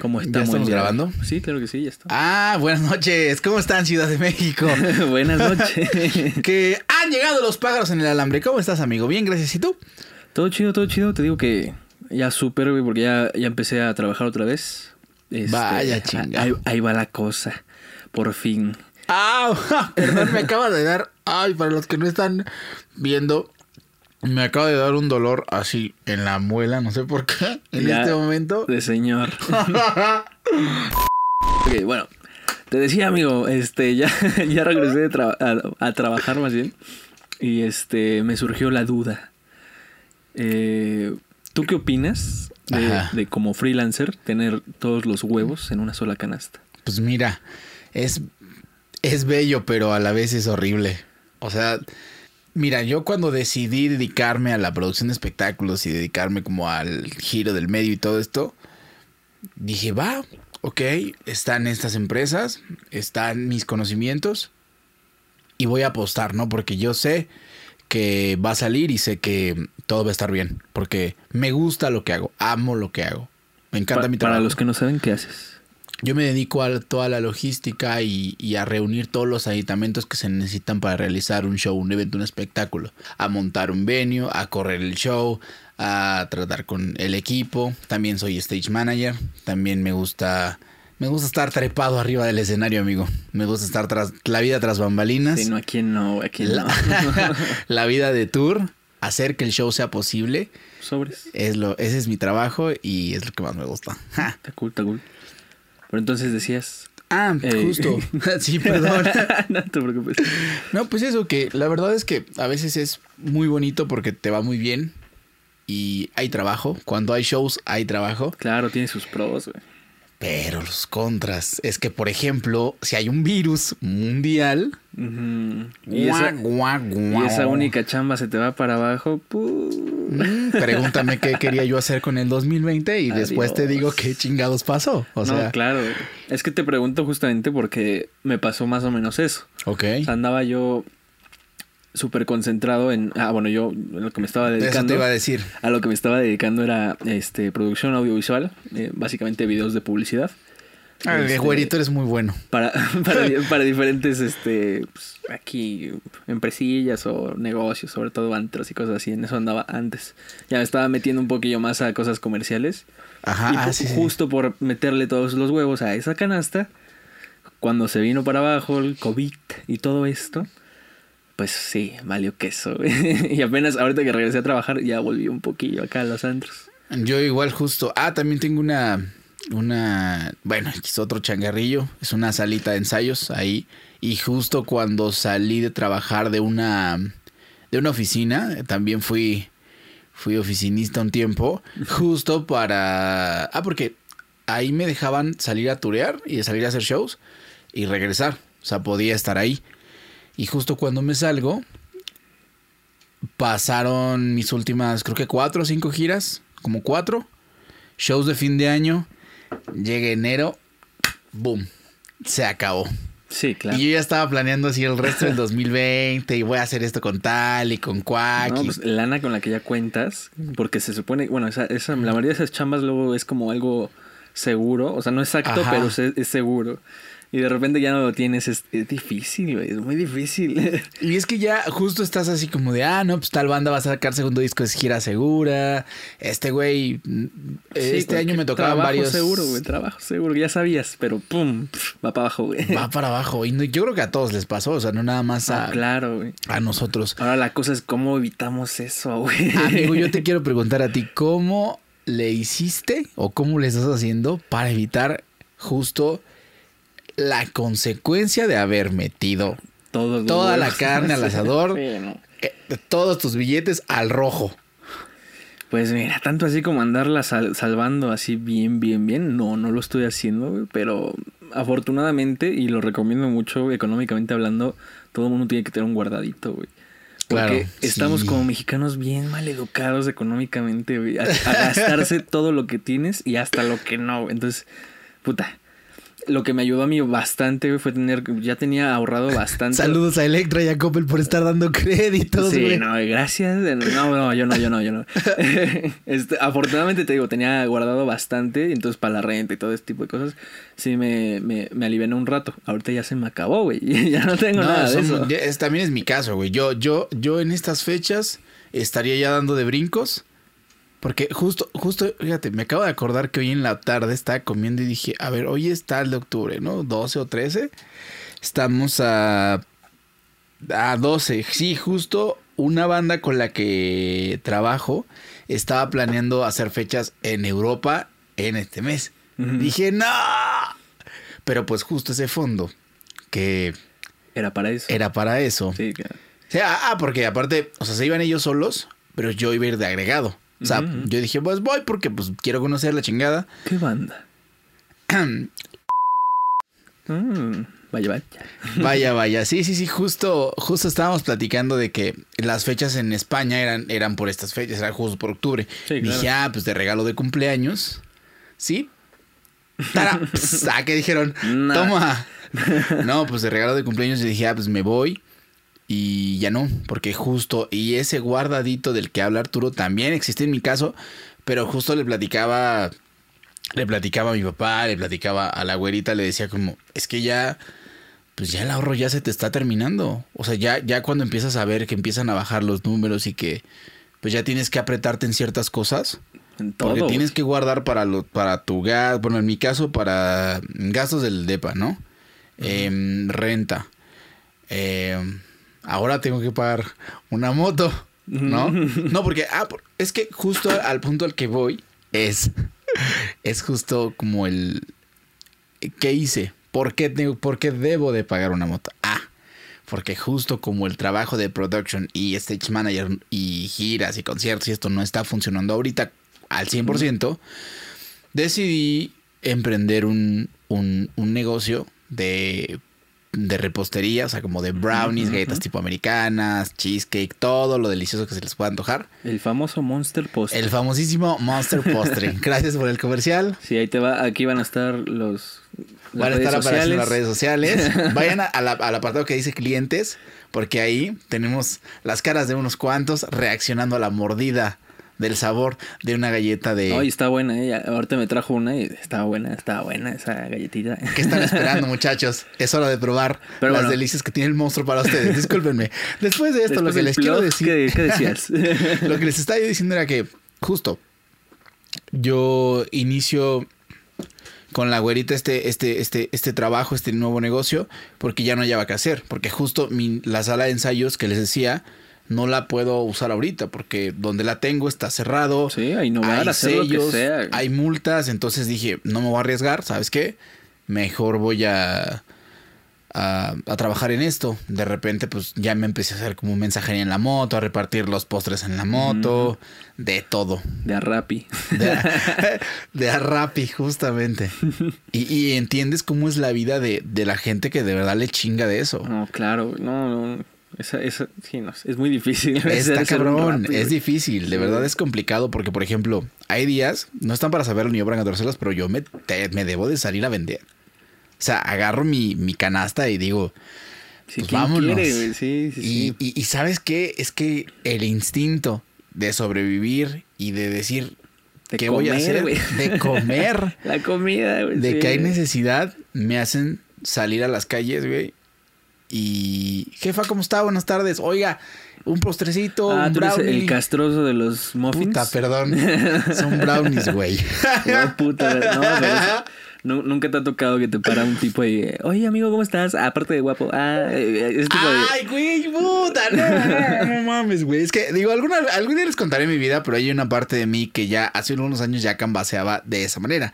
¿Cómo ¿Ya estamos? estamos grabando? Sí, claro que sí, ya está. Ah, buenas noches. ¿Cómo están, Ciudad de México? Buenas noches. que han llegado los pájaros en el alambre. ¿Cómo estás, amigo? Bien, gracias. ¿Y tú? todo chido, todo chido. Te digo que ya súper, güey, porque ya, ya empecé a trabajar otra vez. Este, Vaya chinga. Ahí, ahí va la cosa. Por fin. Ah, perdón, me acaba de dar. Ay, para los que no están viendo, me acaba de dar un dolor así en la muela, no sé por qué, en Ya este momento. De señor. Ok, bueno, te decía, amigo, este, ya, ya regresé de tra- a, a trabajar más bien. Y este, me surgió la duda. Eh, ¿Tú qué opinas de, de como freelancer tener todos los huevos en una sola canasta? Pues mira, es, es bello, pero a la vez es horrible. O sea, mira, yo cuando decidí dedicarme a la producción de espectáculos y dedicarme como al giro del medio y todo esto, dije, va, ok, están estas empresas, están mis conocimientos y voy a apostar, ¿no? Porque yo sé que va a salir y sé que todo va a estar bien, porque me gusta lo que hago, amo lo que hago. Me encanta Pa- mi trabajo. para los que no saben, ¿qué haces? Yo me dedico a toda la logística y, y a reunir todos los aditamentos que se necesitan para realizar un show, un evento, un espectáculo. A montar un venue, a correr el show, a tratar con el equipo. También soy stage manager. También me gusta, me gusta estar trepado arriba del escenario, amigo. Me gusta estar tras la vida tras bambalinas. Sí, no, ¿a quién no? ¿A quién la, no? la vida de tour, hacer que el show sea posible. Sobres. Es lo, ese es mi trabajo y es lo que más me gusta. Ja. Está cool, está cool. Pero entonces decías... Ah, Eh. justo. sí, perdón. no te preocupes. No, pues eso, que la verdad es que a veces es muy bonito porque te va muy bien y hay trabajo. Cuando hay shows hay trabajo. Claro, tiene sus pros, güey. Pero los contras es que, por ejemplo, si hay un virus mundial... Y esa, guau, y esa única chamba se te va para abajo. pu- Mm, pregúntame qué quería yo hacer con el 2020 y después te digo qué chingados pasó. O no, sea, claro. Es que te pregunto justamente porque me pasó más o menos eso. ok. O sea, andaba yo súper concentrado en... Ah, bueno, yo lo que me estaba Eso dedicando... te iba a decir. A lo que me estaba dedicando era este producción audiovisual, eh, básicamente videos de publicidad. Ah, Este, güerito eres muy bueno. Para, para, di- para diferentes, este, pues, aquí, empresillas o negocios, sobre todo antros y cosas así. En eso andaba antes. Ya me estaba metiendo un poquillo más a cosas comerciales. Ajá, y ah, sí. justo por meterle todos los huevos a esa canasta, cuando se vino para abajo el COVID y todo esto, pues sí, valió queso. y apenas ahorita que regresé a trabajar, ya volví un poquillo acá a los antros. Yo igual justo. Ah, también tengo una, una, bueno, es otro changarrillo. Es una salita de ensayos ahí. Y justo cuando salí de trabajar de una, de una oficina, también fui, fui oficinista un tiempo. Justo para, ah, porque ahí me dejaban salir a turear y salir a hacer shows y regresar. O sea, podía estar ahí. Y justo cuando me salgo, pasaron mis últimas, creo que cuatro o cinco giras, como cuatro, shows de fin de año, llega enero, boom, se acabó. Sí, claro. Y yo ya estaba planeando así el resto del 2020 y voy a hacer esto con tal y con cuac. No, y- pues lana con la que ya cuentas, porque se supone, bueno, esa, esa- la mayoría de esas chambas luego es como algo seguro, o sea, no exacto, Ajá. pero es seguro. Y de repente ya no lo tienes, es, es difícil, güey, es muy difícil. Y es que ya justo estás así como de, ah, no, pues tal banda va a sacar segundo disco de gira segura. Este güey, mm, Sí, este año me tocaban trabajo varios. seguro, güey, trabajo seguro, ya sabías, pero pum, va para abajo, güey. Va para abajo. Y no- yo creo que a todos les pasó, o sea, no nada más Ah, a, claro, güey. a nosotros. Ahora la cosa es cómo evitamos eso, güey. Amigo, yo te quiero preguntar a ti, ¿cómo le hiciste o cómo le estás haciendo para evitar justo la consecuencia de haber metido toda la carne al asador, Sí, no. eh, todos tus billetes al rojo? Pues mira, tanto así como andarla sal- salvando así bien, bien, bien, no, no lo estoy haciendo, pero afortunadamente, y lo recomiendo mucho económicamente hablando, todo el mundo tiene que tener un guardadito, güey. Porque Claro, estamos sí. como mexicanos bien mal educados económicamente, güey, a, a gastarse todo lo que tienes y hasta lo que no, güey. Entonces, puta, lo que me ayudó a mí bastante fue tener, ya tenía ahorrado bastante. Saludos a Electra y a Coppel por estar dando créditos, Sí, güey. no, gracias. No, no, yo no, yo no, yo no. Este, afortunadamente te digo, tenía guardado bastante, entonces para la renta y todo este tipo de cosas, sí me, me, me aliviané un rato. Ahorita ya se me acabó, güey. Ya no tengo No, nada de son- eso. ya- es- también es mi caso, güey. Yo, yo, yo en estas fechas estaría ya dando de brincos. Porque justo, justo, fíjate, me acabo de acordar que hoy en la tarde estaba comiendo y dije, a ver, hoy es tal de octubre, ¿no? 12 o 13. Estamos a. a 12. Sí, justo una banda con la que trabajo estaba planeando hacer fechas en Europa en este mes. Dije, no. Pero pues justo ese fondo que Era para eso. era para eso. Sí, claro. O sea, ah, porque aparte, o sea, se iban ellos solos, pero yo iba a ir de agregado. O sea, yo dije, pues voy porque pues quiero conocer la chingada. ¿Qué banda? Mm, vaya, vaya. vaya, vaya. Sí, sí, sí, justo, justo estábamos platicando de que las fechas en España eran, eran por estas fechas, era justo por octubre. Sí, claro. Dije, ah, pues de regalo de cumpleaños. ¿Sí? Tara, ah, ¿qué dijeron? Nah. Toma. No, pues de regalo de cumpleaños yo dije, ah, pues me voy. Y ya no, porque justo, y ese guardadito del que habla Arturo también existe en mi caso, pero justo le platicaba, le platicaba a mi papá, le platicaba a la güerita, le decía como, es que ya, pues ya el ahorro ya se te está terminando. O sea, ya, ya cuando empiezas a ver que empiezan a bajar los números y que, pues ya tienes que apretarte en ciertas cosas. En todo. Porque tienes que guardar para lo, para tu gas, bueno, en mi caso para gastos del DEPA, ¿no? Em, renta. Em, ahora tengo que pagar una moto, ¿no? No, porque ah, es que justo al punto al que voy es es justo como el ¿qué hice? ¿Por qué, tengo- ¿Por qué debo de pagar una moto? Ah, porque justo como el trabajo de production y stage manager y giras y conciertos y esto no está funcionando ahorita al 100%, decidí emprender un, un, un negocio de, de repostería, o sea, como de brownies, galletas tipo americanas, cheesecake, todo lo delicioso que se les pueda antojar. El famoso Monster Post. El famosísimo Monster Postre. Gracias por el comercial. Sí, ahí te va. Aquí van a estar los. Van a estar apareciendo las redes sociales. Vayan a- a la- al apartado que dice clientes, porque ahí tenemos las caras de unos cuantos reaccionando a la mordida del sabor de una galleta de... Ay, está buena, eh. Ahorita me trajo una y estaba buena, estaba buena esa galletita. ¿Qué están esperando, muchachos? Es hora de probar Pero las bueno. delicias que tiene el monstruo para ustedes. Discúlpenme. Después de esto, Después lo que les quiero decir... ¿qué, qué decías? lo que les estaba diciendo era que, justo, yo inicio con la güerita este, este, este, este trabajo, este nuevo negocio, porque ya no hallaba qué hacer. Porque justo mi, la sala de ensayos que les decía, no la puedo usar ahorita, porque donde la tengo está cerrado. Sí, a innovar, hay a hacer lo que sellos, sea. hay multas, entonces dije, no me voy a arriesgar, ¿sabes qué? Mejor voy a, a, a trabajar en esto. De repente, pues ya me empecé a hacer como mensajería en la moto, a repartir los postres en la moto, de todo. De a Rappi. De, de a Rappi, justamente. Y, y entiendes cómo es la vida de, de la gente que de verdad le chinga de eso. No, claro, no, no. Esa, esa, sí, no, es muy difícil. Está cabrón, es güey. difícil, de verdad es complicado porque, por ejemplo, hay días, no están para saberlo ni obran a torcerlas, pero yo me, te- me debo de salir a vender. O sea, agarro mi, mi canasta y digo, Sí, pues ¿quién vámonos. quiere? Sí, sí, y, y- y ¿sabes qué? Es que el instinto de sobrevivir y de decir, De ¿qué voy a hacer? De comer. La comida, güey. de sí. que hay necesidad, me hacen salir a las calles, güey. Y, jefa, ¿cómo está? Buenas tardes. Oiga, un postrecito, Ah, un tú eres brownie. el castroso de los muffins. Puta, perdón. Son brownies, güey. Oh, puta, no, pero eso- nunca te ha tocado que te para un tipo y, oye amigo, ¿cómo estás? Ah, Aparte de guapo, ah, eh, tipo de... Ay, güey, puta, no, no, no mames, güey. Es que, digo, alguna, algún día les contaré mi vida, pero hay una parte de mí que ya hace unos años ya cambaseaba de esa manera.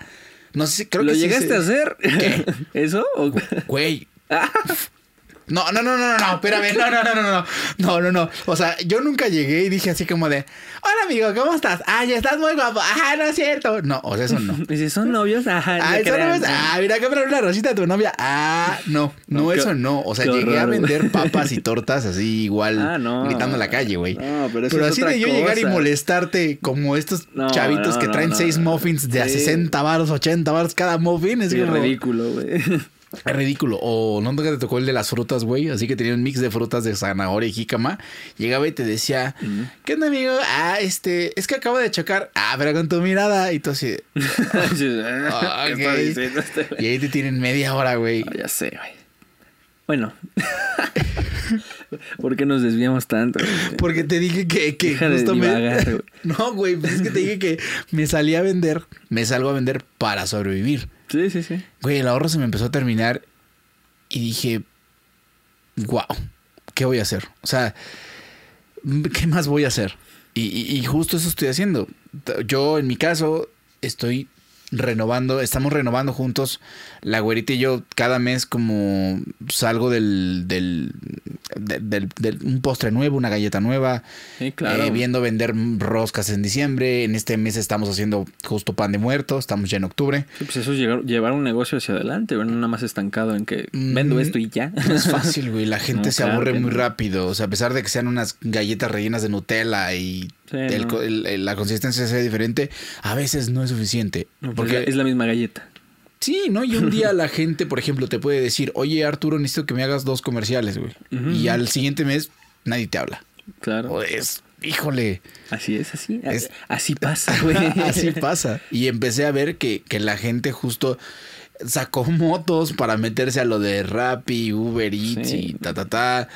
No sé si creo ¿Lo que sí llegaste a hacer? ¿Qué? ¿Eso? ¿O- Güey. No, no, no, no, no, no, espérame, no, no, no, no, no, no, no, no. O sea, yo nunca llegué y dije así como de, hola amigo, ¿cómo estás? Ah, ya estás muy guapo. Ah, no es cierto. No, o sea, eso no. Y si son novios, ajá. Ah, no eso no crean, es, ah, mira, comprar una rosita a tu novia. Ah, no, no, eso no. O sea, llegué a horror, vender papas y tortas así igual, Ah, no. gritando en la calle, güey. No, pero eso Pero es así otra de yo llegar y molestarte como estos chavitos que traen seis muffins de a Sí. 60 baros, 80 baros cada muffin. Es Sí, ridículo, güey. Es ridículo. O no te tocó el de las frutas, güey. Así que tenía un mix de frutas de zanahoria y jícama. Llegaba y te decía, ¿qué onda, amigo? Ah, este, es que acabo de chocar. Ah, pero con tu mirada. Y tú así. ah, ¿Qué está Ok. diciendo este? Y ahí te tienen media hora, güey. Ah, ya sé, güey. Bueno. ¿Por qué nos desviamos tanto? güey? Porque te dije que, que Deja de justo me- divagar, güey. No, güey, pues es que te dije que me salí a vender. Me salgo a vender para sobrevivir. Sí, sí, sí. Güey, el ahorro se me empezó a terminar. Y dije, wow, ¿qué voy a hacer? O sea, ¿qué más voy a hacer? Y, y- justo eso estoy haciendo. Yo, en mi caso, estoy renovando, estamos renovando juntos. La güerita y yo cada mes como salgo del, del, del, del- del- un postre nuevo, una galleta nueva, Sí, claro. eh, viendo vender roscas en diciembre. En este mes estamos haciendo justo pan de muerto, estamos ya en octubre. Sí, pues eso es llegar- llevar un negocio hacia adelante, no nada más estancado en que vendo Mm, esto y ya. No es fácil, güey. La gente No, se claro aburre muy no. rápido. O sea, a pesar de que sean unas galletas rellenas de Nutella y Sí, el no. co- el- el- la consistencia sea diferente, a veces no es suficiente. No, pues Porque es la misma galleta. Sí, ¿no? Y un día la gente, por ejemplo, te puede decir, oye, Arturo, necesito que me hagas dos comerciales, güey. Y al siguiente mes nadie te habla. Claro. O es, híjole, Así es, así. Es- Así pasa, güey. así pasa. Y empecé a ver que, que la gente justo sacó motos para meterse a lo de Rappi, Uber Eats Sí. y ta, ta, ta.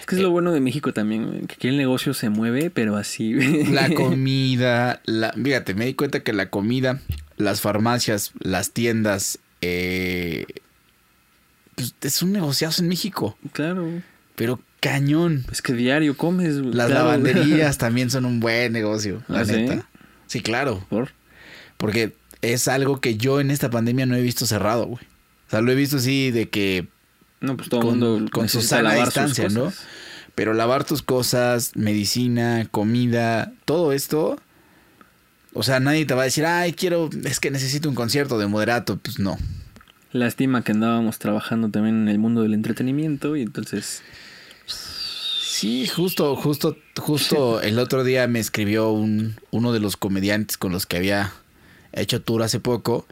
Es que es lo bueno de México también, que aquí el negocio se mueve, pero así. La comida, la, fíjate, me di cuenta que la comida, las farmacias, las tiendas, eh, pues es un negociazo en México, Claro. pero cañón. Es que diario comes. Las claro. lavanderías también son un buen negocio, la ¿Ah, sí? neta. Sí, claro, Por. porque es algo que yo en esta pandemia no he visto cerrado, güey. O sea, lo he visto así de que, No, pues todo Con- el mundo con su sana distancia, ¿no? pero lavar tus cosas, medicina, comida, todo esto, o sea, nadie te va a decir, ay, quiero, es que necesito un concierto de moderato, pues no. Lástima que andábamos trabajando también en el mundo del entretenimiento y entonces. Sí, justo, justo, justo el otro día me escribió un, uno de los comediantes con los que había hecho tour hace poco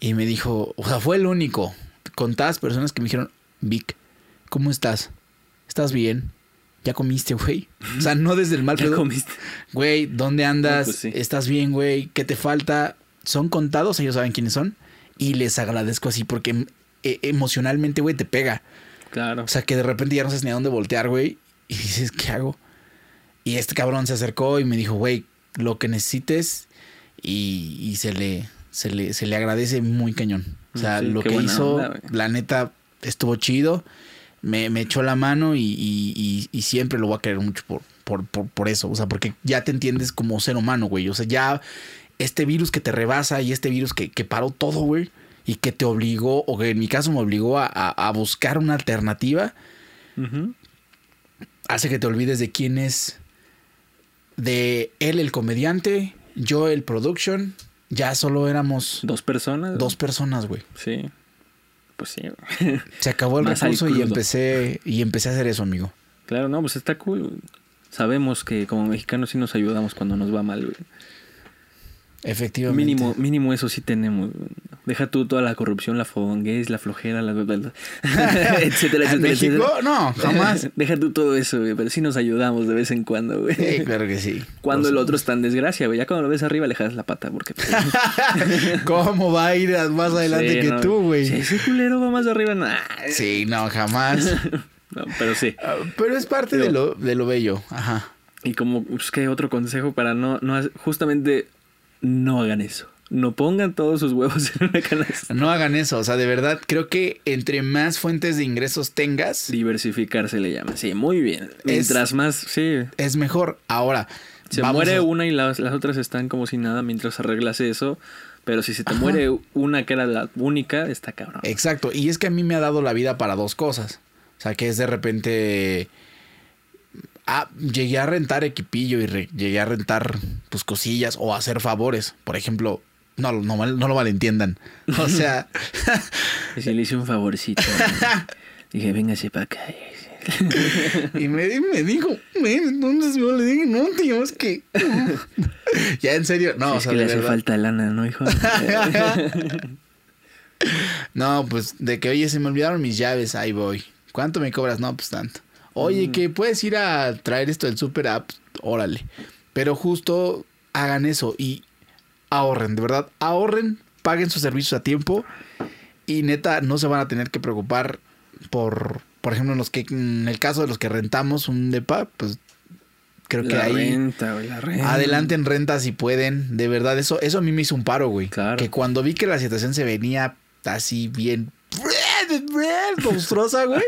y me dijo, o sea, fue el único, contadas personas que me dijeron, Vic, ¿cómo estás? ¿Estás bien? ¿Ya comiste, güey? O sea, no desde el mal ¿Ya pedo. comiste? Güey, ¿dónde andas? No, pues sí. ¿Estás bien, güey? ¿Qué te falta? Son contados, ellos saben quiénes son. Y les agradezco así porque eh, emocionalmente, güey, te pega. Claro. O sea, que de repente ya no sabes ni a dónde voltear, güey. Y dices, ¿qué hago? Y este cabrón se acercó y me dijo, güey, lo que necesites. Y, y se, le, se, le, se le agradece muy cañón. O sea, Sí, lo que hizo, onda, la neta, estuvo chido. Me, me echó la mano y, y- y- y siempre lo voy a querer mucho por, por, por, por eso. O sea, porque ya te entiendes como ser humano, güey. O sea, ya este virus que te rebasa y este virus que, que paró todo, güey. Y que te obligó, o que en mi caso me obligó a, a- a buscar una alternativa hace que te olvides de quién es de él el comediante, yo el production, ya solo éramos Dos personas. dos personas, güey. Sí. Pues sí. Se acabó el recurso y empecé y empecé a hacer eso, amigo. claro, no, pues está cool. Sabemos que como mexicanos sí nos ayudamos cuando nos va mal, güey. Efectivamente. Mínimo, mínimo eso sí tenemos. Deja tú toda la corrupción, la fogonguez, la flojera, la, etcétera, ¿En etcétera, México? etcétera. No, jamás. Deja tú todo eso, güey, pero sí nos ayudamos de vez en cuando, güey. Sí, claro que sí. Cuando el otro está en desgracia, güey. Ya cuando lo ves arriba le jalas la pata, porque... pues. ¿Cómo va a ir más adelante sí, que no, tú, güey? Si ese culero va más arriba, nah. Sí, no, jamás. No, pero sí. Ah, Pero es parte de lo, de lo bello. Ajá. Y como, pues, ¿qué otro consejo para no, no, hacer- justamente, no hagan eso. No pongan todos sus huevos en una canasta. No hagan eso. O sea, de verdad, creo que entre más fuentes de ingresos tengas, Diversificar se le llama. Sí, muy bien. Mientras más, sí. es mejor. Ahora, Se muere a- una y las, las otras están como si nada mientras arreglas eso. Pero si se te Ajá. muere una que era la única, está cabrón. Exacto. Y es que a mí me ha dado la vida para dos cosas. O sea, que es de repente... Ah, llegué a rentar equipillo y re- llegué a rentar pues cosillas o hacer favores. Por ejemplo, no, no, no lo malentiendan. O sea, si le hice un favorcito. Dije, véngase para acá. y me, me dijo, entonces yo le dije, no, tío, es que... ya en serio, no, o es sea, que le hace verdad. falta lana, ¿no, hijo? No, pues de que, oye, se me olvidaron mis llaves, ahí voy. ¿Cuánto me cobras? No, pues tanto. Oye, que puedes ir a traer esto del super app, órale. Pero justo hagan eso y ahorren, de verdad, ahorren, paguen sus servicios a tiempo y neta no se van a tener que preocupar por, por ejemplo, en los que en el caso de los que rentamos un depa, pues creo que ahí renta, güey, la renta. Adelante en renta si pueden. De verdad, eso, eso a mí me hizo un paro, güey. Claro. Que cuando vi que la situación se venía así bien monstruosa, güey.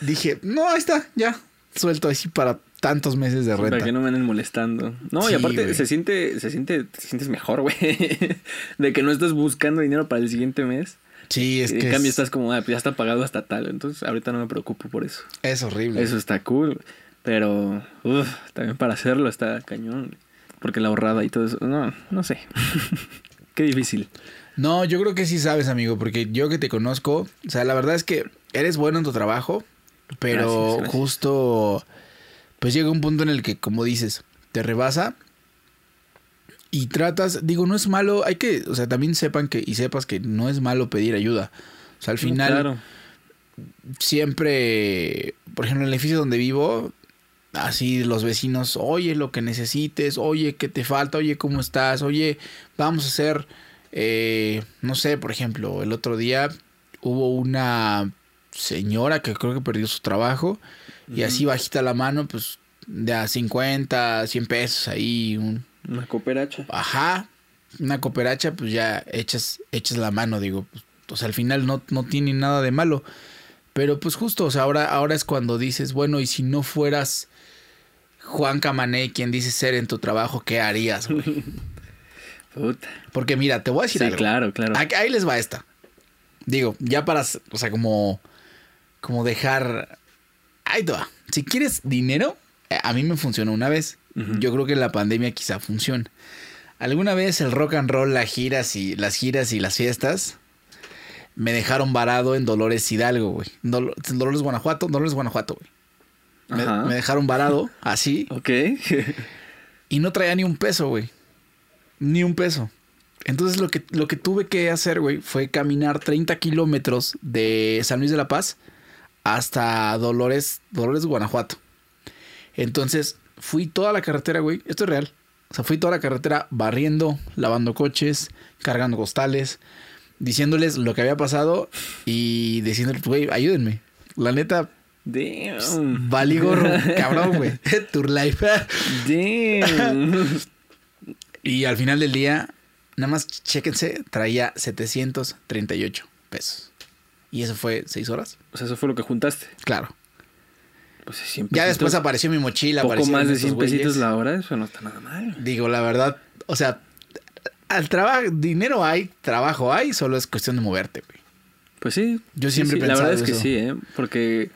dije, no, ahí está, ya. Suelto así para tantos meses de Para renta. que no me anden molestando. No, Sí, y aparte güey. se siente, se siente, te sientes mejor, güey. De que no estás buscando dinero para el siguiente mes. Sí, es en que cambio es, estás como, ah, pues ya está pagado hasta tal. Entonces ahorita no me preocupo por eso. es horrible. Eso está cool. Pero, uff, también para hacerlo está cañón. Porque la ahorrada y todo eso. No, no sé. Qué difícil. No, yo creo que sí sabes, amigo, porque yo que te conozco, o sea, la verdad es que eres bueno en tu trabajo, pero Gracias, gracias. justo, pues llega un punto en el que, como dices, te rebasa y tratas, digo, no es malo, hay que, o sea, también sepan que y sepas que no es malo pedir ayuda. O sea, al final, Claro. siempre, por ejemplo, en el edificio donde vivo, así los vecinos, oye, lo que necesites, oye, ¿qué te falta? Oye, ¿cómo estás? Oye, vamos a hacer, eh, no sé, por ejemplo, el otro día hubo una señora que creo que perdió su trabajo y así bajita la mano, pues de a 50, 100 pesos ahí, un, Una cooperacha. ajá, una cooperacha, pues ya echas, echas la mano, digo, pues, o sea, al final no, no tiene nada de malo. Pero pues justo, o sea, ahora, ahora es cuando dices, bueno, y si no fueras Juan Camané quien dice ser en tu trabajo, ¿qué harías, güey? Puta. Porque mira, te voy a decir Sí, algo. claro, claro. Ahí, les va esta. Digo, ya para, o sea, como, como dejar... Ahí te va. Si quieres dinero, eh, a mí me funcionó una vez. Yo creo que en la pandemia quizá funcione. Alguna vez el rock and roll, las giras y las giras y las fiestas me dejaron varado en Dolores Hidalgo, güey. Dol- Dolores Guanajuato, Dolores Guanajuato, güey. Me, me dejaron varado así Ok. y no traía ni un peso, güey. Ni un peso. Entonces lo que, lo que tuve que hacer, güey, fue caminar 30 kilómetros de San Luis de la Paz hasta Dolores, Dolores, Guanajuato. Entonces fui toda la carretera, güey. Esto es real. O sea, fui toda la carretera barriendo, lavando coches, cargando costales, diciéndoles lo que había pasado y diciéndoles, güey, ayúdenme. La neta, Damn. valí gorro, cabrón, güey. Tour life. Damn. Y al final del día, nada más chéquense, traía 738 pesos. Y eso fue seis horas. O sea, eso fue lo que juntaste. Claro. Pues 100 Ya pesitos, después apareció mi mochila. Poco más de estos 100 pesitos la hora, eso no está nada mal. Digo, la verdad, o sea, al trabajo, dinero hay, trabajo hay, solo es cuestión de moverte, güey. Pues sí. Yo siempre sí, La verdad es que eso. sí, ¿eh? Porque,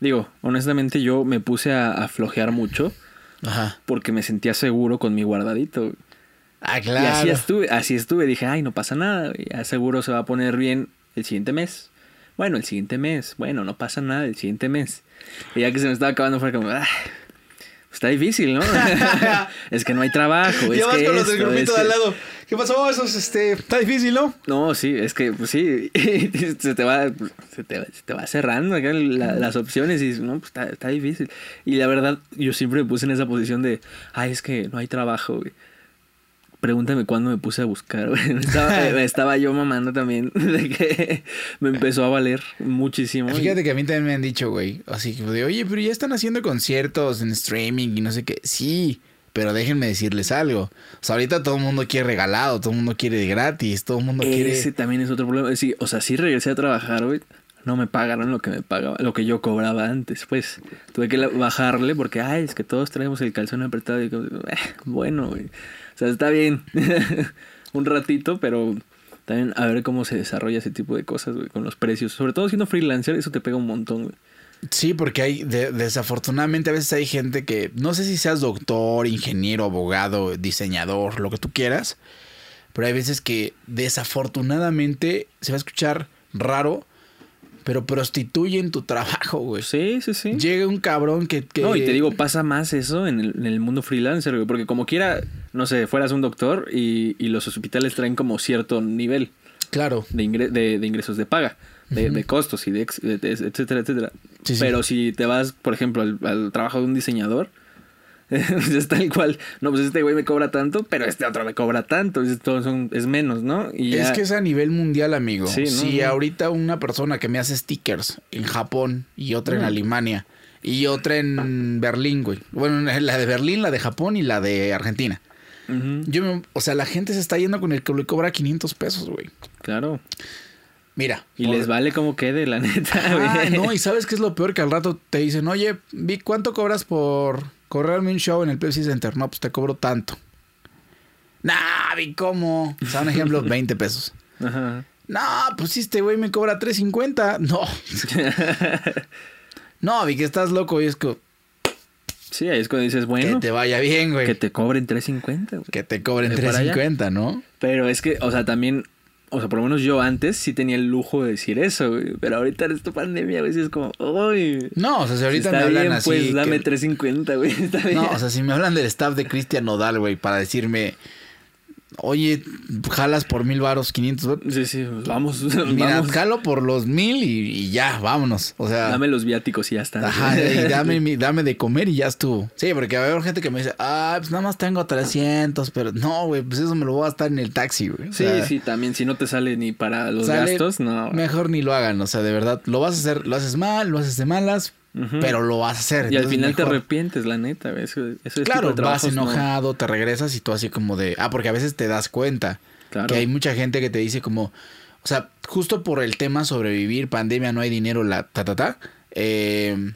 digo, honestamente yo me puse a, a flojear mucho Ajá. porque me sentía seguro con mi guardadito. Ah, Y claro. así estuve, así estuve. Dije, ay, no pasa nada. Ya seguro se va a poner bien el siguiente mes. Bueno, el siguiente mes. Bueno, no pasa nada el siguiente mes. Y ya que se me estaba acabando fue como, ah, está difícil, ¿no? es que no hay trabajo. Y es vas que con los del grupito de al lado. ¿Qué pasó? Eso es, este, está difícil, ¿no? No, sí, es que, pues sí, se te va, se te, se te va cerrando acá la- las opciones y no, pues está, está difícil. Y la verdad, yo siempre me puse en esa posición de, ay, es que no hay trabajo, güey. Pregúntame cuándo me puse a buscar, güey. Estaba, me estaba yo mamando también de que me empezó a valer muchísimo. Fíjate que a mí también me han dicho, güey, así que de, oye, pero ya están haciendo conciertos en streaming y no sé qué. Sí, pero déjenme decirles algo. O sea, ahorita todo el mundo quiere regalado, todo el mundo quiere de gratis, todo el mundo quiere... Ese también es otro problema. Sí, o sea, sí regresé a trabajar, güey. No me pagaron lo que me pagaba, lo que yo cobraba antes, pues. Tuve que bajarle porque, ay, es que todos traemos el calzón apretado. Y "Eh, bueno, güey. O sea, está bien. Un ratito, pero también a ver cómo se desarrolla ese tipo de cosas, güey, con los precios. Sobre todo siendo freelancer, eso te pega un montón, güey. Sí, porque hay, de- desafortunadamente a veces hay gente que, no sé si seas doctor, ingeniero, abogado, diseñador, lo que tú quieras, pero hay veces que desafortunadamente se va a escuchar raro, pero prostituyen tu trabajo, güey. Sí, sí, sí. Llega un cabrón que... que- No, y te digo, pasa más eso en el, en el mundo freelancer, güey, porque como quiera, no sé, fueras un doctor y, y los hospitales traen como cierto nivel Claro, de, ingre- de, de ingresos de paga, de, de costos y de, ex- etcétera, etcétera. Sí, sí. Pero si te vas, por ejemplo, al, al trabajo de un diseñador, es tal cual, no, pues este güey me cobra tanto, pero este otro me cobra tanto, es, todo son, es menos, ¿no? Y Es que es a nivel mundial, amigo. Sí, ¿no? Si No. ahorita una persona que me hace stickers en Japón y otra en. Alemania y otra en Berlín, güey. Bueno, la de Berlín, la de Japón y la de Argentina. Yo me- o sea, la gente se está yendo con el que le cobra 500 pesos, güey. claro. Mira. Y por- les vale como quede, la neta, Ah, güey. no, y sabes qué es lo peor que al rato te dicen, oye, vi ¿cuánto cobras por correrme un show en el Pepsi Center? No, pues te cobro tanto. Nah, vi cómo. O sea, un ejemplo, 20 pesos. Ajá. No, pues este güey me cobra 3.50. No. no, vi que estás loco y es que, Sí, ahí es cuando dices, que bueno, te vaya bien, güey. que te cobren 3.50, güey. Que te cobren De para allá. 3.50, ¿no? Pero es que, o sea, también, o sea, por lo menos yo antes sí tenía el lujo de decir eso, güey. Pero ahorita en esta pandemia, güey, sí es como, uy. No, o sea, si ahorita está me hablan bien, así. pues dame que- 3.50, güey. Está bien. No, o sea, si me hablan del staff de Cristian Nodal, güey, para decirme, oye, jalas por mil varos, 500 varos. Sí, sí, vamos, Mira, vamos. jalo por los mil y, y ya, vámonos. O sea, Dame los viáticos y ya está. ajá, y dame, dame de comer y ya estuvo. Sí, porque va a haber gente que me dice, ah, pues nada más tengo 300, pero no, güey, pues eso me lo voy a gastar en el taxi, güey. O Sí, sea, sí, también si no te sale ni para los gastos, no. Mejor ni lo hagan, o sea, de verdad, lo vas a hacer, lo haces mal, lo haces de malas, Pero lo vas a hacer. Y al final te arrepientes, la neta. Eso, eso es Claro, vas no. enojado, te regresas y tú así como de, ah, porque a veces te das cuenta Claro. que hay mucha gente que te dice como, o sea, justo por el tema sobrevivir, pandemia, no hay dinero, la ta ta ta, eh,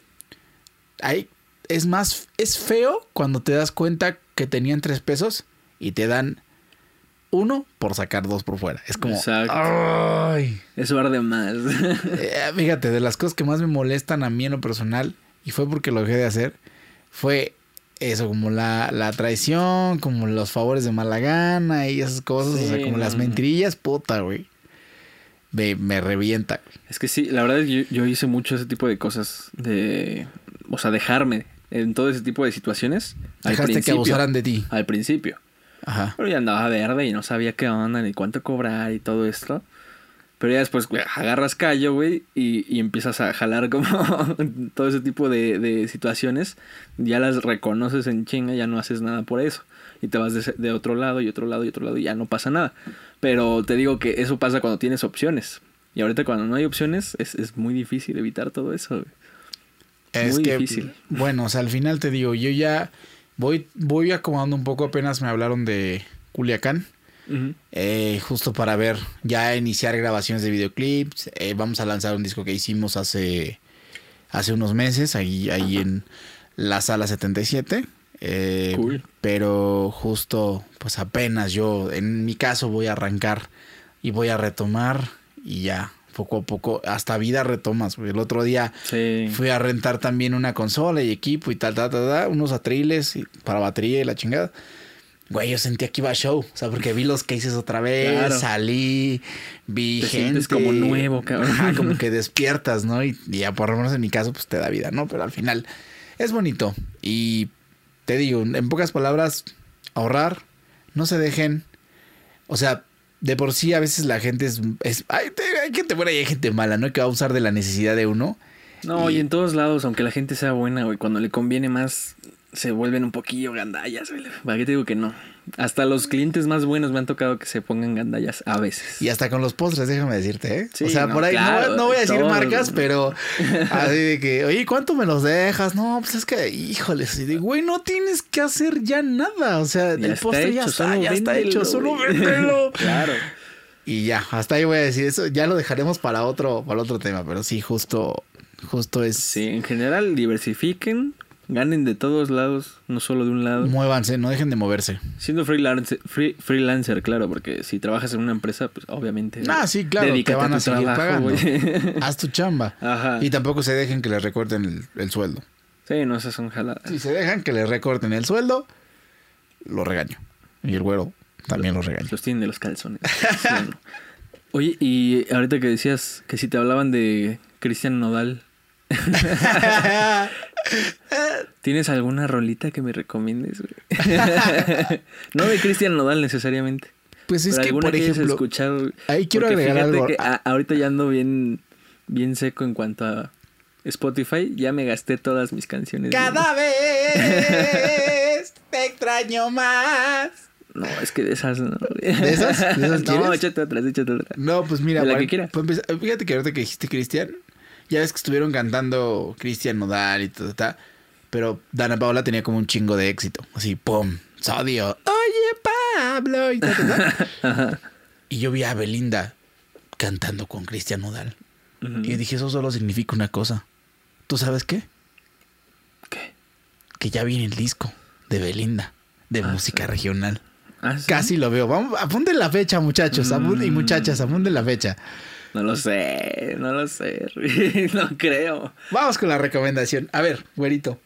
hay, es más, es feo cuando te das cuenta que tenían tres pesos y te dan uno por sacar dos por fuera. Es como, Exacto. ay. Eso arde más. Eh, fíjate, de las cosas que más me molestan a mí en lo personal, y fue porque lo dejé de hacer, fue eso, como la, la traición, como los favores de mala gana y esas cosas, o sea, como no, las mentirillas, puta, güey. Me, me revienta. Es que sí, la verdad es que yo, yo hice mucho ese tipo de cosas de... O sea, dejarme en todo ese tipo de situaciones. al Dejaste que abusaran de ti. Al principio. Ajá. Pero ya andaba verde y no sabía qué onda, ni cuánto cobrar y todo esto. Pero ya después güey, agarras callo, güey, y, y empiezas a jalar como todo ese tipo de, de situaciones. Ya las reconoces en chinga, ya no haces nada por eso. Y te vas de, de otro lado y otro lado y otro lado y ya no pasa nada. Pero te digo que eso pasa cuando tienes opciones. Y ahorita cuando no hay opciones es, es muy difícil evitar todo eso. güey. Es Muy que, difícil. bueno, o sea, al final te digo, yo ya voy, voy acomodando un poco, apenas me hablaron de Culiacán. Eh, justo para ver, ya iniciar grabaciones de videoclips. Eh, vamos a lanzar un disco que hicimos hace, hace unos meses, ahí, ahí en la sala 77. Eh, Cool. Pero justo, pues apenas yo, en mi caso, voy a arrancar y voy a retomar y ya, poco a poco, hasta vida retomas. güey. El otro día Sí. Fui a rentar también una consola y equipo y tal, tal, tal, tal, unos atriles y- para batería y la chingada. Güey, yo sentía que iba a show, o sea, porque vi los cases otra vez, Claro. salí, vi Te gente. como nuevo, cabrón. Ajá, como que despiertas, ¿no? Y, y ya por lo menos en mi caso, pues te da vida, ¿no? Pero al final es bonito. Y te digo, en pocas palabras, ahorrar, no se dejen. O sea, de por sí a veces la gente es... es hay, hay gente buena y hay gente mala, ¿no? Que va a usar de la necesidad de uno. No, y Y- en todos lados, aunque la gente sea buena, güey, cuando le conviene más, se vuelven un poquillo gandallas, güey. ¿Para qué te digo que no? Hasta los clientes más buenos me han tocado que se pongan gandallas a veces. Y hasta con los postres, déjame decirte, ¿eh? Sí, o sea, no, por ahí, no claro, no, voy a decir todo. marcas, pero así de que, oye, ¿cuánto me los dejas? No, pues es que, híjoles, y de, güey, no tienes que hacer ya nada. O sea, Ya el postre ya está, ya está hecho, solo véndelo. claro. Y ya, hasta ahí voy a decir eso, ya lo dejaremos para otro, para otro tema, pero sí, justo, justo es. Sí, en general, diversifiquen Ganen de todos lados, no solo de un lado. Muévanse, no dejen de moverse. Siendo freelancer, free- freelancer, claro, porque si trabajas en una empresa, pues obviamente. Ah, sí, claro, te van a tu seguir trabajo, pagando. Haz tu chamba. Ajá. Y tampoco se dejen que les recorten el, el sueldo. Sí, no, esas son jaladas. Si se dejan que les recorten el sueldo, lo regaño. Y el güero también lo regaño. Los tienen de los calzones. Oye, y ahorita que decías que si te hablaban de Cristian Nodal, ¿tienes alguna rolita que me recomiendes? no de Cristian Nodal necesariamente. Pues es que, por ejemplo, escuchado. ahí quiero Porque agregar algo. que Ah, a- ahorita ya ando bien, bien seco en cuanto a Spotify. Ya me gasté todas mis canciones. Cada vez te extraño más. No, es que de esas no. ¿De esas? ¿De esas no, échate otras, échate otras. No, pues mira, De la para- que quieras. empezar, fíjate que ahorita que dijiste Cristian, ya ves que estuvieron cantando Cristian Nodal y todo, ta, pero Dana Paola tenía como un chingo de éxito. Así, pum, sodio, oye Pablo, y, ta, ta, ta. y yo vi a Belinda cantando con Cristian Nodal. Y dije, eso solo significa una cosa. ¿Tú sabes qué? ¿Qué? Que ya viene el disco de Belinda, de Ah, música sí. regional. ¿Ah, sí? Casi lo veo. Vamos, apunten la fecha, muchachos. y Mm. muchachas, apunten la fecha. No lo sé, no lo sé. no creo. Vamos con la recomendación. A ver, güerito.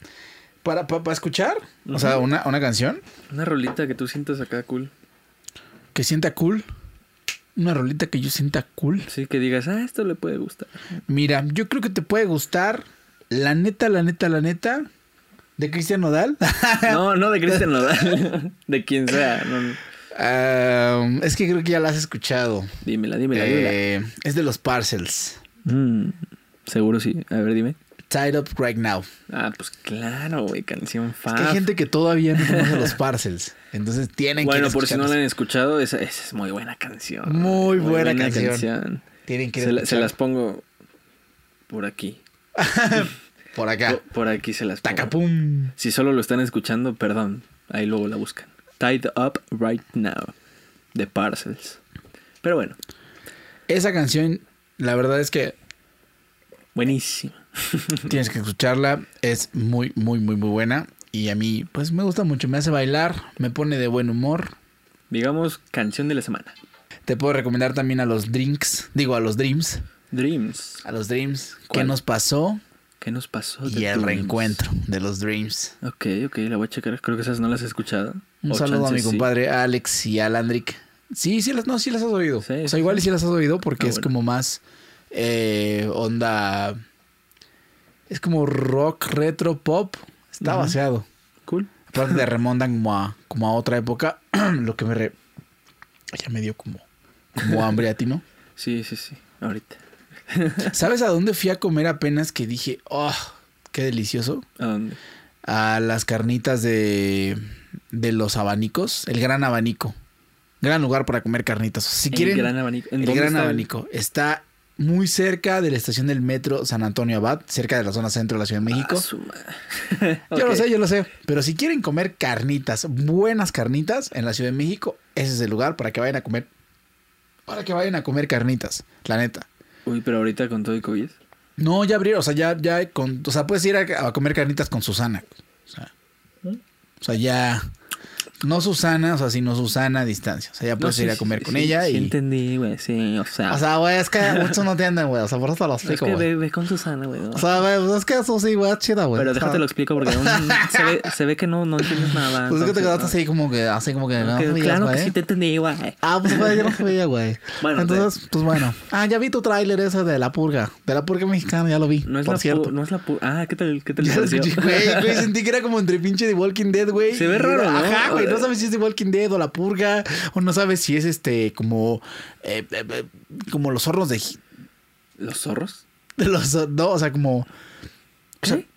Para, para, escuchar, o sea, una, una canción Una rolita que tú sientas acá cool. que sienta cool. Una rolita que yo sienta cool. Sí, que digas, ah, esto le puede gustar. Mira, yo creo que te puede gustar. La neta, la neta, la neta. De Cristian Nodal. No, no de Cristian Nodal. de quien sea. No, no. Ah, es que creo que ya la has escuchado. Dímela, dímela, dímela. Eh, es de los Parcels. Mm, seguro sí. A ver, dime. Tied Up Right Now. Ah, pues claro, güey, canción Es fan. que hay gente que todavía no conoce los Parcels. Entonces tienen que ir a Bueno, por si no la han escuchado, esa, esa es muy buena canción. Muy buena canción. Tienen que Se, la- se las pongo por aquí. Por acá. Por, aquí se las pongo. Tacapum. Si solo lo están escuchando, perdón. Ahí luego la buscan. Tied Up Right Now. De Parcels. Pero bueno, Esa canción, la verdad es que buenísima. tienes que escucharla. Es muy, muy, muy, muy buena. Y a mí, pues me gusta mucho. Me hace bailar, me pone de buen humor. Digamos, canción de la semana. Te puedo recomendar también a los drinks. Digo, a los dreams. Dreams. A los dreams. ¿Qué nos pasó? ¿Qué nos pasó? Y el Dreams? reencuentro de los dreams. Ok, ok, la voy a checar. Creo que esas no las he escuchado. Un O saludo a mi sí. compadre Alex y a Landrick. Sí, sí las, no, sí las has oído. Sí, o sea, igual y sí. sí las has oído porque Ah, es bueno. como más eh, onda. Es como rock retro pop. Está Ujú. vaciado. Cool. Aparte te remontan como a, como a otra época. lo que me re... Ya me dio como, como hambre a ti, ¿no? Sí, sí, sí. Ahorita. ¿Sabes a dónde fui a comer apenas que dije, oh, qué delicioso? ¿A dónde? A las carnitas de, de los abanicos. El gran abanico. Gran lugar para comer carnitas. Si El quieren, gran abanico. ¿En el dónde gran está? abanico está muy cerca de la estación del metro San Antonio Abad, cerca de la zona centro de la Ciudad de México. Ah, su madre. Yo lo sé, yo lo sé. Pero si quieren comer carnitas, buenas carnitas en la Ciudad de México, ese es el lugar para que vayan a comer. Para que vayan a comer carnitas, la neta. Uy, pero ahorita con todo y COVID. No, ya abrieron, o sea, ya, ya con, o sea, puedes ir a, a comer carnitas con Susana. O sea, o sea, ya. No Susana, o sea, sino Susana a distancia. O sea, ya puedes No, ir a comer sí, con sí, ella sí y. entendí, güey. Sí, o sea. O sea, güey, es que muchos no entienden, güey. O sea, por eso te lo es explico, que güey. ve, ve con Susana, güey. O sea, güey, pues es que eso sí, güey, es chida, güey. pero déjate lo explico porque no- se, ve, se ve que no, no entiendes nada. Pues es que te quedaste así como que, así como que. no. Que- claro que sí te entendí, güey. Ah, pues güey, yo no sabía, güey. Bueno, Entonces, pues bueno. Ah, ya vi tu tráiler ese de la purga. De la purga mexicana, ya lo vi. No es, por la cierto. no es la pu- Ah, ¿qué tal, qué tal güey, sentí que era como entre pinche The Walking Dead, güey. Se ve raro. Ajá, güey, no sabes si es The Walking Dead o La Purga, o no sabes si es este, como, eh, eh, eh, como los hornos de, ¿Los zorros? de los, no, o sea, como, o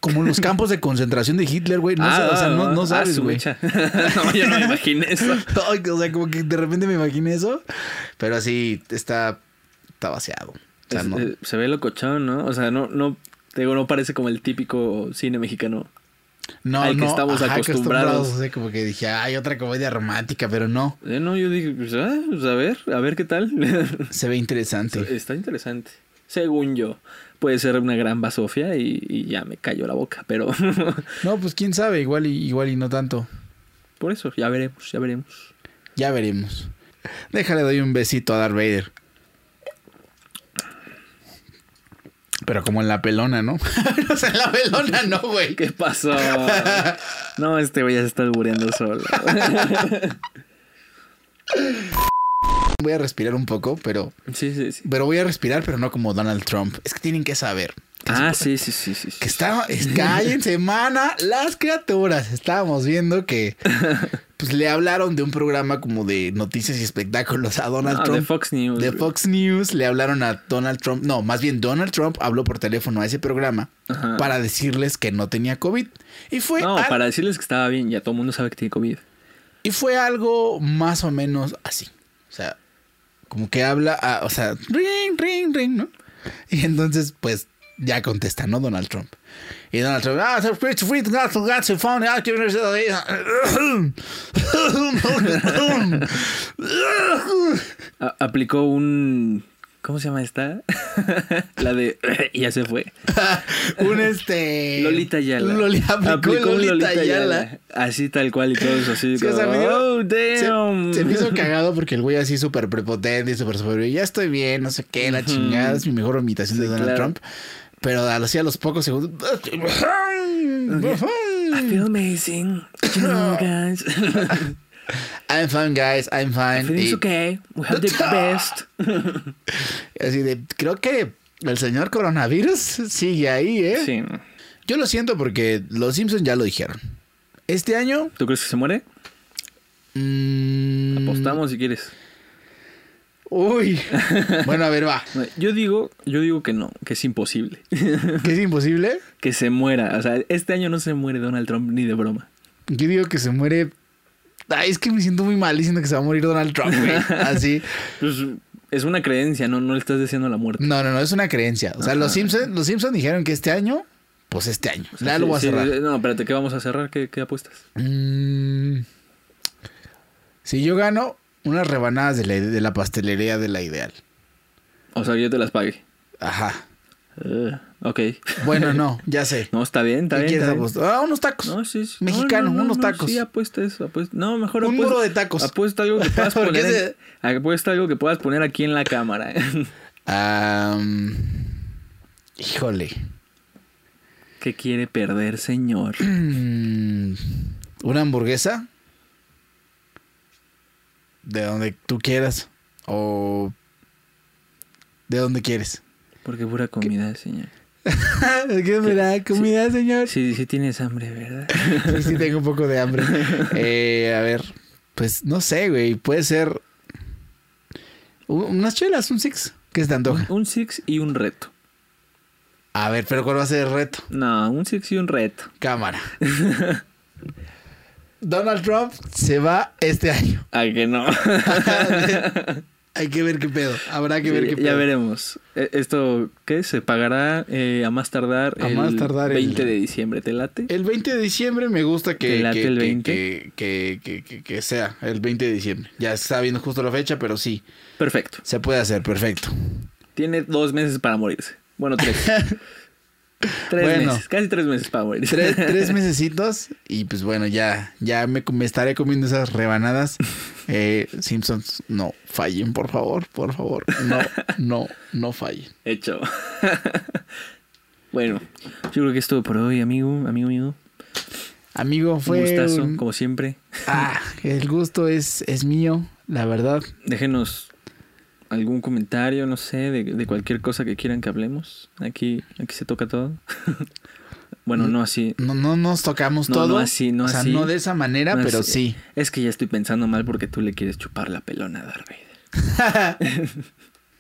como los campos de concentración de Hitler, güey, no, sé, o sea, no, no ah, sabes, güey. no, yo no me imaginé eso. O sea, como que de repente me imaginé eso, pero sí, está, está vaciado. O sea, Es- no. se ve locochón, ¿no? O sea, no, no, digo, no parece como el típico cine mexicano. No, al que no, estamos ajá, acostumbrados. Como que dije, hay otra comedia romántica, pero no. Eh, no, yo dije, pues, ah, pues, a ver, a ver qué tal. Se ve interesante. Está interesante. Según yo. Puede ser una gran basofia y, y ya me cayó la boca, pero No, pues quién sabe, igual y, igual y no tanto. por eso, ya veremos, ya veremos. Ya veremos. Déjale, doy un besito a Darth Vader. Pero como en la pelona, ¿no? o sea, en la pelona no, güey. ¿Qué pasó? No, este güey ya se está albureando solo. Voy a respirar un poco, pero... Sí, sí, sí. Pero voy a respirar, pero no como Donald Trump. Es que tienen que saber. Ah, sí, sí, sí, sí. Que estaba, es que hay en semana las criaturas. Estábamos viendo que pues le hablaron de un programa como de noticias y espectáculos a Donald Trump. de Fox News. De. Fox News le hablaron a Donald Trump. No, más bien Donald Trump habló por teléfono a ese programa Ajá. para decirles que no tenía COVID. Y fue, No, al- para decirles que estaba bien, ya todo el mundo sabe que tiene COVID. y fue algo más o menos así. O sea, como que habla, a- o sea, ring, ring, ring, ¿no? Y entonces, pues, ya contesta, ¿no? Donald Trump. Y Donald Trump, ah, so free to free to got to got to phone, ah, que- A- aplicó un. ¿Cómo se llama esta? La de. ya se fue. un este. Lolita Yala. Loli- aplicó, un Lolita, Yala. Así tal cual y todos así. Sí, o sea, como, me dio- oh, Se, damn. se me hizo cagado porque el güey así súper prepotente y súper súper. Ya estoy bien, no sé qué, la chingada. Es mi mejor imitación de Donald claro. Trump. Pero así a los pocos segundos. I feel amazing. You know, guys. I'm fine, guys, I'm fine. Everything's Y okay. We have the best. así de, creo que el señor coronavirus sigue ahí, ¿eh? Sí. Yo lo siento porque los Simpsons ya lo dijeron. Este año. ¿Tú crees que se muere? mm, Apostamos si quieres. Uy. Bueno, a ver, va. Yo digo, yo digo que no, que es imposible. ¿Que es imposible? que se muera. O sea, este año no se muere Donald Trump ni de broma. Yo digo que se muere. Ay, es que me siento muy mal diciendo que se va a morir Donald Trump, güey. Así. Pues es una creencia, no, no le estás diciendo la muerte. No, no, no, es una creencia. O sea, los Simpsons los Simpson dijeron que este año, pues este año. O sea, ya sí, lo voy a sí, cerrar. no, espérate, ¿qué vamos a cerrar? ¿Qué, qué apuestas? Mm, si yo gano unas rebanadas de la, de la pastelería de la ideal. O sea, yo te las pague. Ajá. Eh, ok. Bueno, no, ya sé. No, está bien, está ¿Qué bien. quieres está bien. Ah, unos tacos. No, sí, sí. Mexicano, No, no, no, unos no, tacos. Sí, apuesta eso. Apuesta. No, mejor Un apuesta. muro de tacos. Apuesta algo que puedas poner. en- Apuesta algo que puedas poner aquí en la cámara. Híjole. ¿Qué quiere perder, señor? ¿Una hamburguesa? De donde tú quieras. O de donde quieres. Porque pura comida, señor. ¿Qué da comida, señor? Sí, sí tienes hambre, ¿verdad? Sí, sí, tengo un poco de hambre. Eh, a ver, pues no sé, güey. Puede ser unas chelas, un six. ¿Qué se te antoja? Un six y un reto. A ver, pero ¿cuál va a ser el reto? No, un six y un reto. Cámara. Donald Trump se va este año. Ay, que no. Hay que ver qué pedo. Habrá que ver Sí, qué pedo. ya veremos. E- Esto, ¿qué? Se pagará eh, a más tardar A el más tardar el- 20 de diciembre. ¿Te late? El 20 de diciembre me gusta que, ¿Te late que, el que- 20? que- que- que- que- que sea el 20 de diciembre. Ya está viendo justo la fecha, pero sí, Perfecto. se puede hacer, perfecto. Tiene dos meses para morirse. Bueno, tres. tres Bueno. meses. Casi tres meses morirse. Tres, tres mesecitos y pues bueno, ya, ya me, me estaré comiendo esas rebanadas. Eh, Simpsons, no fallen, por favor, por favor. No, no, no fallen. Hecho. bueno, yo creo que es todo por hoy, amigo, amigo mío. Amigo, Un fue... gustazo, un- como siempre. Ah, el gusto es, es mío, la verdad. Déjenos algún comentario, no sé, de, de cualquier cosa que quieran que hablemos. Aquí, aquí se toca todo. bueno, no así. No, no nos tocamos No, todo. no así, no o sea, así. no de esa manera, pero así. sí. Es que ya estoy pensando mal porque tú le quieres chupar la pelona a Darth Vader.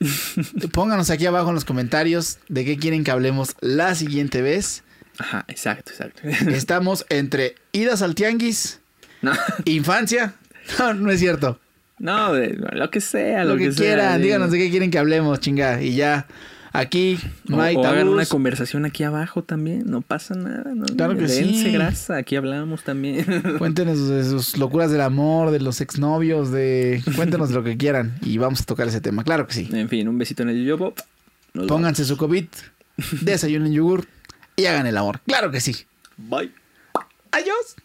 Pónganos aquí abajo en los comentarios de qué quieren que hablemos la siguiente vez. Ajá, exacto, exacto. Estamos entre idas al tianguis, no, infancia. No, no es cierto. No, de- lo que sea, Lo, lo, que, quieran, díganos de qué quieren que hablemos, chinga. Y ya, aquí no O, hay o hagan una conversación aquí abajo también, no pasa nada. ¿no? Claro que Dense sí. grasa, aquí hablamos también. Cuéntenos de sus locuras del amor, de los exnovios, de... Cuéntenos lo que quieran y vamos a tocar ese tema. Claro que sí. en fin, un besito en el yoyopo. Pónganse su COVID, desayunen yogur y hagan el amor. Claro que sí. Bye. Adiós.